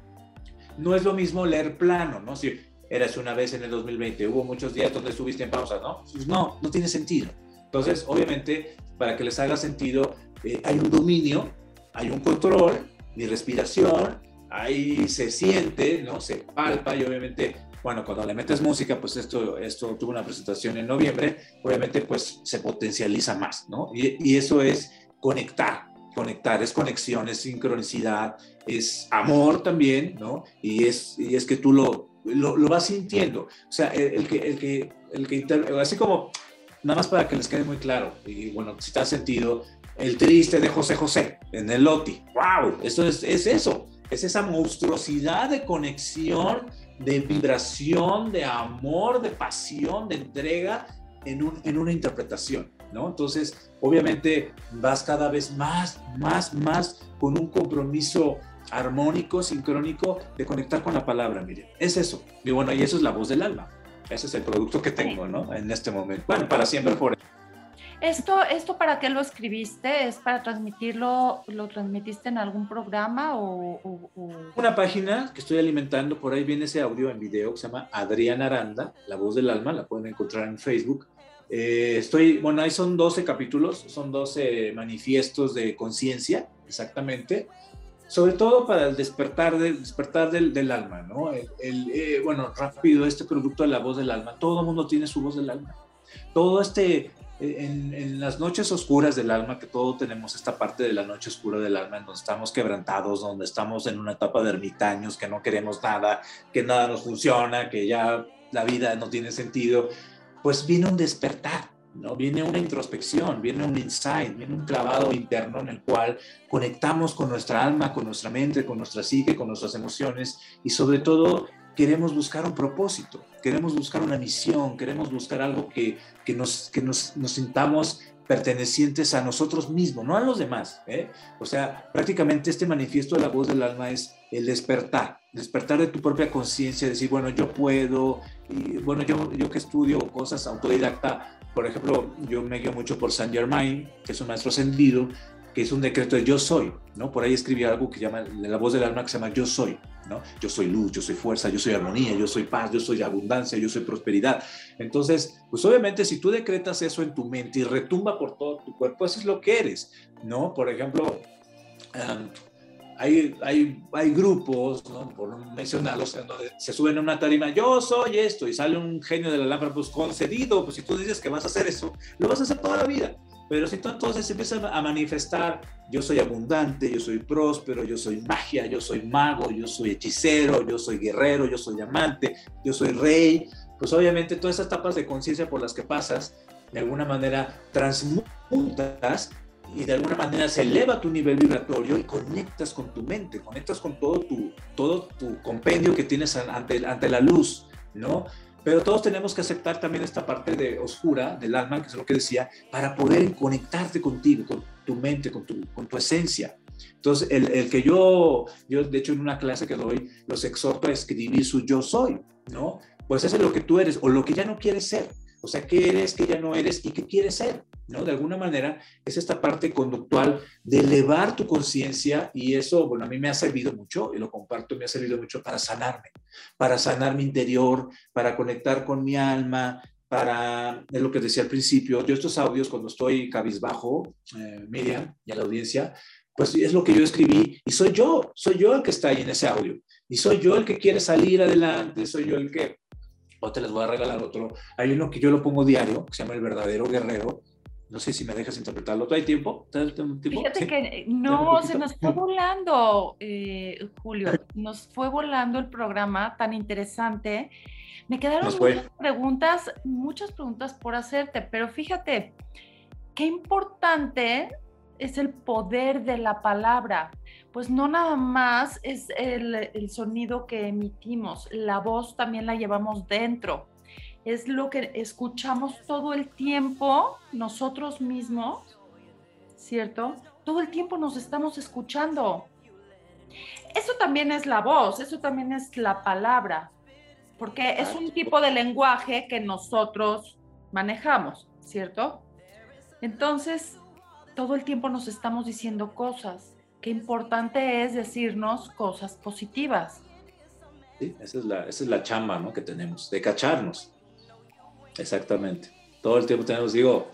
no es lo mismo leer plano, ¿no? Si eras una vez en el 2020, hubo muchos días donde estuviste en pausa, ¿no? Pues no, no tiene sentido. Entonces, obviamente, para que les haga sentido, eh, hay un dominio, hay un control, mi respiración, ahí se siente, ¿no? Se palpa y obviamente, bueno, cuando le metes música, pues esto, esto tuvo una presentación en noviembre, obviamente pues se potencializa más, ¿no? Y, eso es conectar, conectar, es conexión, es sincronicidad, es amor también, ¿no? Y es, y es que tú lo, lo, vas sintiendo. O sea, el, que, el que, el que así como, nada más para que les quede muy claro, y bueno, si te has sentido, el triste de José José en el Loti, wow, eso es, es eso es esa monstruosidad de conexión, de vibración, de amor, de pasión, de entrega en, un, en una interpretación, ¿no? Entonces, obviamente vas cada vez más, más, más con un compromiso armónico, sincrónico de conectar con la palabra, mire, es eso. Y bueno, y eso es la voz del alma. Ese es el producto que tengo, ¿no? En este momento. Bueno, para siempre por ¿Esto, ¿Esto para qué lo escribiste? ¿Es para transmitirlo? ¿Lo transmitiste en algún programa o, Una página que estoy alimentando, por ahí viene ese audio en video que se llama Adrián Aranda, La Voz del Alma, la pueden encontrar en Facebook. Eh, estoy, bueno, ahí son 12 capítulos, son 12 manifiestos de conciencia, exactamente, sobre todo para el despertar, del, despertar del, del alma, ¿no? El, eh, bueno, rápido, este producto de La Voz del Alma, todo el mundo tiene su voz del alma. Todo este en, las noches oscuras del alma, que todos tenemos esta parte de la noche oscura del alma, en donde estamos quebrantados, donde estamos en una etapa de ermitaños, que no queremos nada, que nada nos funciona, que ya la vida no tiene sentido, pues viene un despertar, ¿no? Viene una introspección, viene un insight, viene un clavado interno en el cual conectamos con nuestra alma, con nuestra mente, con nuestra psique, con nuestras emociones y sobre todo queremos buscar un propósito, queremos buscar una misión, queremos buscar algo que, que, nos, que nos, nos sintamos pertenecientes a nosotros mismos, no a los demás. ¿eh? O sea, prácticamente este manifiesto de la voz del alma es el despertar, despertar de tu propia conciencia, decir, bueno, yo puedo, y bueno, yo, yo que estudio cosas autodidacta, por ejemplo, yo me guío mucho por Saint Germain, que es un maestro ascendido, que es un decreto de yo soy, ¿no? Por ahí escribí algo que llama, la voz del alma que se llama yo soy, ¿no? Yo soy luz, yo soy fuerza, yo soy armonía, yo soy paz, yo soy abundancia, yo soy prosperidad. Entonces, pues obviamente si tú decretas eso en tu mente y retumba por todo tu cuerpo, eso es lo que eres, ¿no? Por ejemplo, hay, hay, hay, grupos, ¿no? por mencionarlos, donde se suben a una tarima, yo soy esto, y sale un genio de la lámpara, pues concedido, pues si tú dices que vas a hacer eso, lo vas a hacer toda la vida. Pero si tú entonces empiezas a manifestar, yo soy abundante, yo soy próspero, yo soy magia, yo soy mago, yo soy hechicero, yo soy guerrero, yo soy amante, yo soy rey, pues obviamente todas esas etapas de conciencia por las que pasas, de alguna manera transmutas y de alguna manera se eleva tu nivel vibratorio y conectas con tu mente, conectas con todo tu, todo tu compendio que tienes ante, ante la luz, ¿no? Pero todos tenemos que aceptar también esta parte de oscura del alma, que es lo que decía, para poder conectarte contigo, con tu mente, con tu, con tu esencia. Entonces, el, el, que yo, yo, de hecho, en una clase que doy, los exhorto a escribir su yo soy, ¿no? Pues eso es lo que tú eres o lo que ya no quieres ser. O sea, ¿qué eres, qué ya no eres y qué quieres ser? ¿No? De alguna manera es esta parte conductual de elevar tu conciencia y eso, bueno, a mí me ha servido mucho y lo comparto, me ha servido mucho para sanarme, para sanar mi interior, para conectar con mi alma, para, es lo que decía al principio, yo estos audios cuando estoy cabizbajo, eh, Miriam y a la audiencia, pues es lo que yo escribí y soy yo, soy yo el que está ahí en ese audio y soy yo el que quiere salir adelante, soy yo el que o te les voy a regalar otro. Hay uno que yo lo pongo diario, que se llama El Verdadero Guerrero. No sé si me dejas interpretarlo. ¿Hay tiempo? Fíjate que no, se nos fue volando, eh, Julio. Nos fue volando el programa tan interesante. Me quedaron muchas preguntas, muchas preguntas por hacerte, pero fíjate, qué importante es el poder de la palabra pues no nada más es el, sonido que emitimos, la voz también la llevamos dentro. Es lo que escuchamos todo el tiempo nosotros mismos, ¿cierto? Todo el tiempo nos estamos escuchando. Eso también es la voz, eso también es la palabra, porque es un tipo de lenguaje que nosotros manejamos, ¿cierto? Entonces, todo el tiempo nos estamos diciendo cosas qué importante es decirnos cosas positivas. Sí, esa es la, esa es la chamba ¿no? que tenemos, de cacharnos. Exactamente. Todo el tiempo tenemos, digo,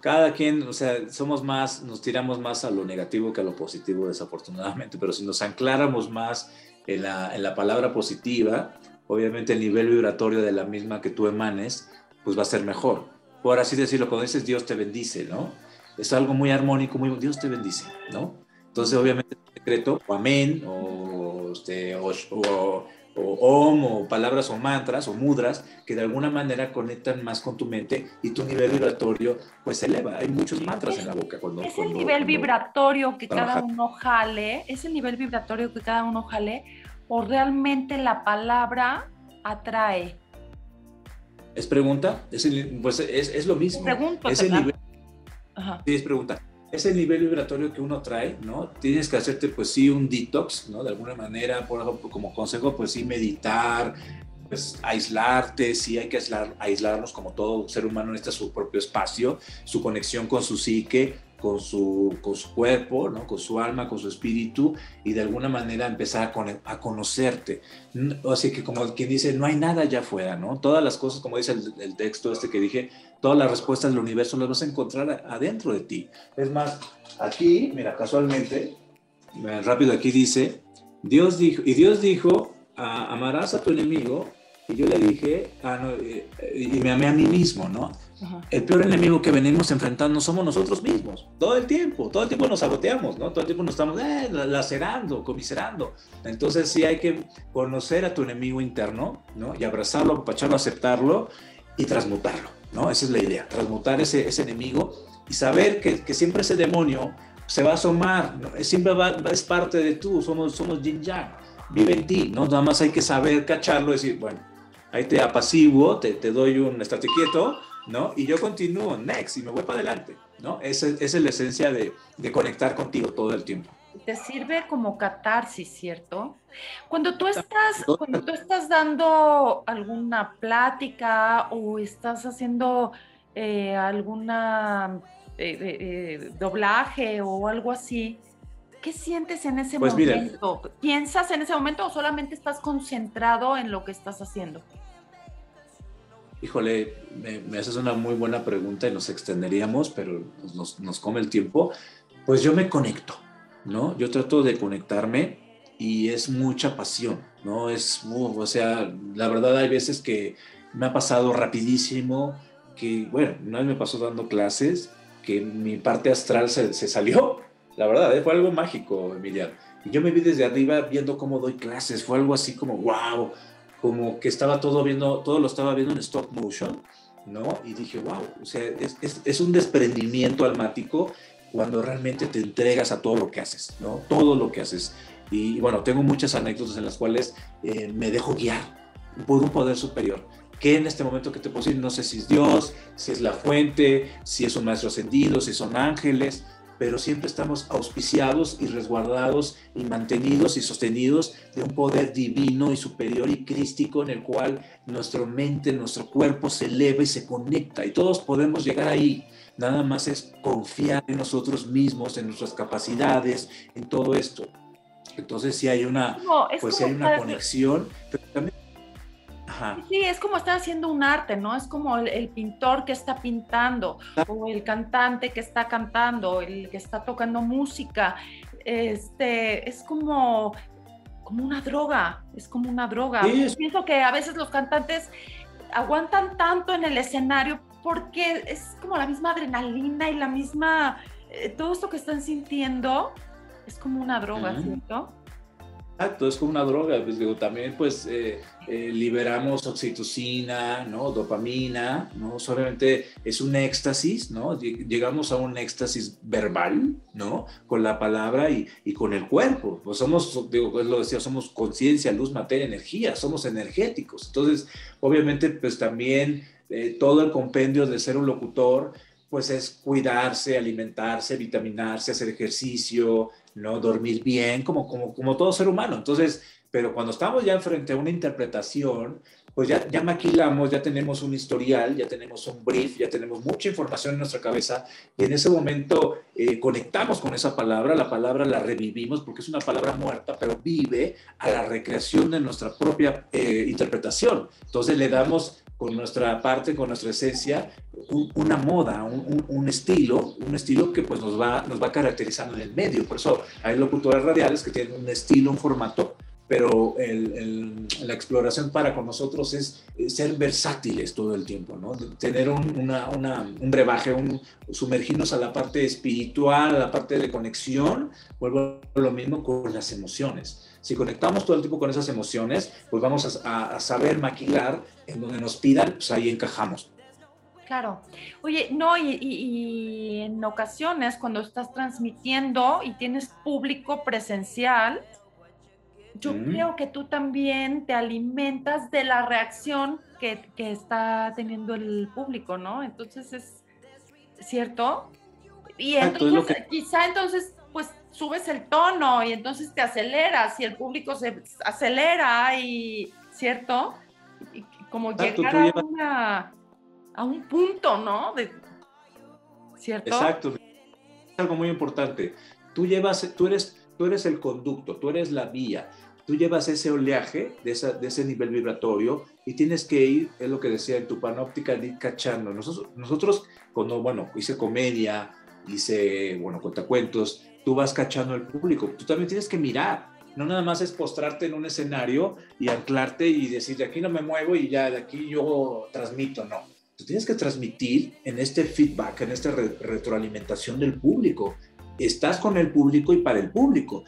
cada quien, o sea, somos más, nos tiramos más a lo negativo que a lo positivo, desafortunadamente, pero si nos ancláramos más en la, en la palabra positiva, obviamente el nivel vibratorio de la misma que tú emanes, pues va a ser mejor. Por así decirlo, cuando dices Dios te bendice, ¿no? Es algo muy armónico, muy Dios te bendice, ¿no? Entonces, obviamente, el decreto, o amén, o, este, o, om, o palabras o mantras o mudras que de alguna manera conectan más con tu mente y tu nivel vibratorio pues se eleva. Hay muchos mantras en la boca cuando... Es el nivel vibratorio que cada uno jale, es el nivel vibratorio que cada uno jale o realmente la palabra atrae. ¿Es pregunta? Es, pues es, es lo mismo. Pregunto. Es el nivel... Sí, es pregunta ese nivel vibratorio que uno trae, ¿no? Tienes que hacerte, pues sí, un detox, ¿no? De alguna manera, por ejemplo, como consejo, pues sí, meditar, pues aislarte, sí hay que aislar, aislarnos como todo ser humano necesita su propio espacio, su conexión con su psique, con su, con su cuerpo, ¿no? con su alma, con su espíritu y de alguna manera empezar a, a conocerte. Así que como quien dice, no hay nada allá afuera, ¿no? Todas las cosas, como dice el, texto este que dije, todas las respuestas del universo las vas a encontrar adentro de ti. Es más, aquí, mira, casualmente, rápido aquí dice, Dios dijo, y Dios dijo, amarás a tu enemigo y yo le dije, ah, no, eh, y me amé a mí mismo, ¿no? El peor enemigo que venimos enfrentando somos nosotros mismos, todo el tiempo, todo el tiempo nos saboteamos, ¿no? Todo el tiempo nos estamos eh, lacerando, comiserando. Entonces sí hay que conocer a tu enemigo interno, ¿no? Y abrazarlo, apacharlo, aceptarlo y transmutarlo, ¿no? Esa es la idea, transmutar ese, ese enemigo y saber que, que siempre ese demonio se va a asomar, ¿no? siempre va, es parte de tú, somos, somos yin yang, vive en ti, ¿no? Nada más hay que saber cacharlo y decir, bueno, ahí te apaciguo, te, te doy un estate quieto, ¿no? Y yo continúo, next, y me voy para adelante, ¿no? Esa, esa es la esencia de, de, conectar contigo todo el tiempo. Te sirve como catarsis, ¿cierto? Cuando tú estás, cuando tú estás dando alguna plática o estás haciendo eh, alguna doblaje o algo así, ¿qué sientes en ese pues momento? ¿Piensas en ese momento o solamente estás concentrado en lo que estás haciendo? Híjole, me, haces una muy buena pregunta y nos extenderíamos, pero nos, nos, come el tiempo. Pues yo me conecto, ¿no? Yo trato de conectarme y es mucha pasión, ¿no? Es, o sea, la verdad hay veces que me ha pasado rapidísimo, que, bueno, una vez me pasó dando clases, que mi parte astral se, se salió, la verdad, ¿eh? fue algo mágico, Emiliano. Y yo me vi desde arriba viendo cómo doy clases, fue algo así como, wow, como que estaba todo viendo, todo lo estaba viendo en stop motion, ¿no? Y dije, wow, o sea, es, un desprendimiento almático cuando realmente te entregas a todo lo que haces, ¿no? Todo lo que haces. Y bueno, tengo muchas anécdotas en las cuales eh, me dejo guiar por un poder superior. Que en este momento que te puedo no sé si es Dios, si es la fuente, si es un maestro ascendido, si son ángeles, pero siempre estamos auspiciados y resguardados y mantenidos y sostenidos de un poder divino y superior y crístico en el cual nuestra mente, nuestro cuerpo se eleva y se conecta y todos podemos llegar ahí. Nada más es confiar en nosotros mismos, en nuestras capacidades, en todo esto. Entonces si hay una, pues si hay una conexión, pero también Sí, es como estar haciendo un arte, ¿no? Es como el, pintor que está pintando, o el cantante que está cantando, el que está tocando música. Este, es como, como una droga, es como una droga. Pienso que a veces los cantantes aguantan tanto en el escenario porque es como la misma adrenalina y la misma, eh, todo esto que están sintiendo es como una droga, ¿cierto? Exacto, es como una droga, pues digo, también pues eh, eh, liberamos oxitocina, ¿no? Dopamina, ¿no? Solamente es un éxtasis, ¿no? Llegamos a un éxtasis verbal, ¿no? Con la palabra y, con el cuerpo, pues somos, digo, pues lo decía, somos conciencia, luz, materia, energía, somos energéticos, entonces obviamente pues también eh, todo el compendio de ser un locutor, pues es cuidarse, alimentarse, vitaminarse, hacer ejercicio, ¿no? Dormir bien, como, como, como todo ser humano. Entonces, pero cuando estamos ya frente a una interpretación, pues ya, ya maquilamos, ya tenemos un historial, ya tenemos un brief, ya tenemos mucha información en nuestra cabeza y en ese momento eh, conectamos con esa palabra, la palabra la revivimos porque es una palabra muerta, pero vive a la recreación de nuestra propia eh, interpretación. Entonces le damos con nuestra parte, con nuestra esencia, una moda, un, estilo, un estilo que pues nos va, nos va caracterizando en el medio. Por eso hay locutores radiales que tienen un estilo, un formato, pero la exploración para con nosotros es ser versátiles todo el tiempo, ¿no? Tener un, un brebaje, un, sumergirnos a la parte espiritual, a la parte de conexión, vuelvo a lo mismo con las emociones. Si conectamos todo el tiempo con esas emociones, pues vamos a, saber maquilar en donde nos pidan, pues ahí encajamos. Claro. Oye, no, y, en ocasiones cuando estás transmitiendo y tienes público presencial, yo creo que tú también te alimentas de la reacción que, que, está teniendo el público, ¿no? Entonces es cierto. Y entonces, quizá entonces pues subes el tono y entonces te aceleras y el público se acelera y, ¿cierto? como llegar a, un punto, ¿no? ¿Cierto? Exacto. Es algo muy importante. Tú llevas, tú eres, tú eres el conducto, tú eres la vía, tú llevas ese oleaje de, de ese nivel vibratorio y tienes que ir, es lo que decía en tu panóptica, ir cachando. Nosotros, nosotros cuando, bueno, hice comedia, hice, bueno, cuentacuentos, tú vas cachando al público. Tú también tienes que mirar. No nada más es postrarte en un escenario y anclarte y decir, de aquí no me muevo y ya de aquí yo transmito. No. Tú tienes que transmitir en este feedback, en esta retroalimentación del público. Estás con el público y para el público.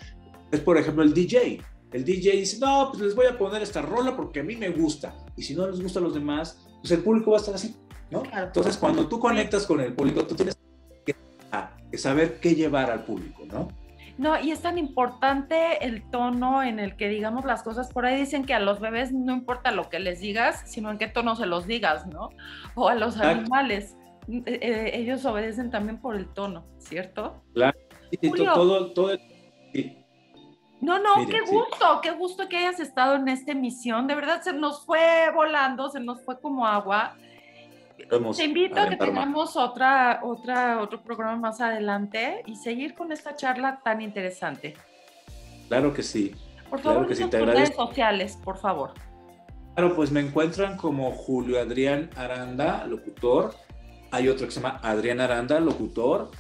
Es, por ejemplo, el DJ. El DJ dice, no, pues les voy a poner esta rola porque a mí me gusta. Y si no les gusta a los demás, pues el público va a estar así, ¿no? Entonces, cuando tú conectas con el público, tú tienes saber qué llevar al público, ¿no? No, y es tan importante el tono en el que digamos las cosas. Por ahí dicen que a los bebés no importa lo que les digas, sino en qué tono se los digas, ¿no? O a los animales. Eh, eh, ellos obedecen también por el tono, ¿cierto? Claro. todo, todo, No, no, qué gusto, qué gusto que hayas estado en esta emisión. De verdad se nos fue volando, se nos fue como agua. te invito a que tengamos otra, otra, otro programa más adelante y seguir con esta charla tan interesante. Claro que sí. Por favor, claro que redes sociales, por favor. Claro, pues me encuentran como Julio Adrián Aranda, locutor. Hay otro que se llama Adrián Aranda, locutor.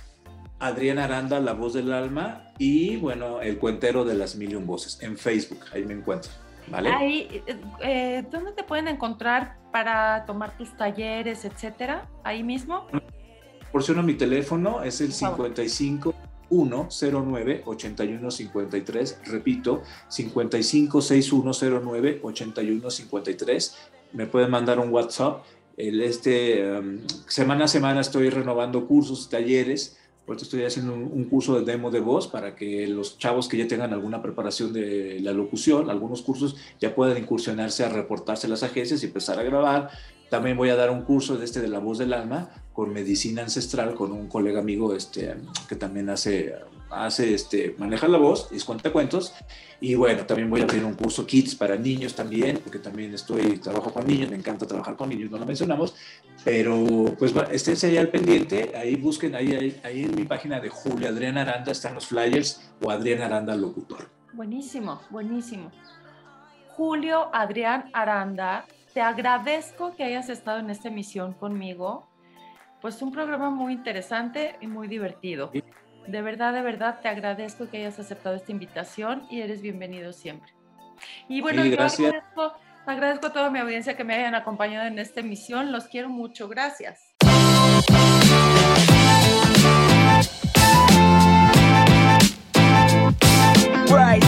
Adrián Aranda, La Voz del Alma. Y bueno, El Cuentero de las Mil y Un Voces en Facebook. Ahí me encuentran. ¿Vale? Ahí, eh, ¿Dónde te pueden encontrar para tomar tus talleres, etcétera? Ahí mismo. Proporciono mi teléfono, es el 55 109 8153, repito, 55 6109 8153. Me pueden mandar un WhatsApp. El, este, um, semana a semana estoy renovando cursos, talleres. Por estoy haciendo un, curso de demo de voz para que los chavos que ya tengan alguna preparación de la locución, algunos cursos, ya puedan incursionarse a reportarse a las agencias y empezar a grabar. También voy a dar un curso de este de la voz del alma con medicina ancestral con un colega amigo este, que también hace, hace este, maneja la voz es cuentos. Y bueno, también voy a tener un curso Kids para niños también, porque también estoy, trabajo con niños, me encanta trabajar con niños, no lo mencionamos, pero pues esténse ahí al pendiente, ahí busquen, ahí, ahí, ahí en mi página de Julio Adrián Aranda están los flyers o Adrián Aranda Locutor. Buenísimo, buenísimo. Julio Adrián Aranda te agradezco que hayas estado en esta emisión conmigo. Pues un programa muy interesante y muy divertido. De verdad, de verdad, te agradezco que hayas aceptado esta invitación y eres bienvenido siempre. Y bueno, sí, yo agradezco, agradezco a toda mi audiencia que me hayan acompañado en esta emisión. Los quiero mucho. Gracias. Right.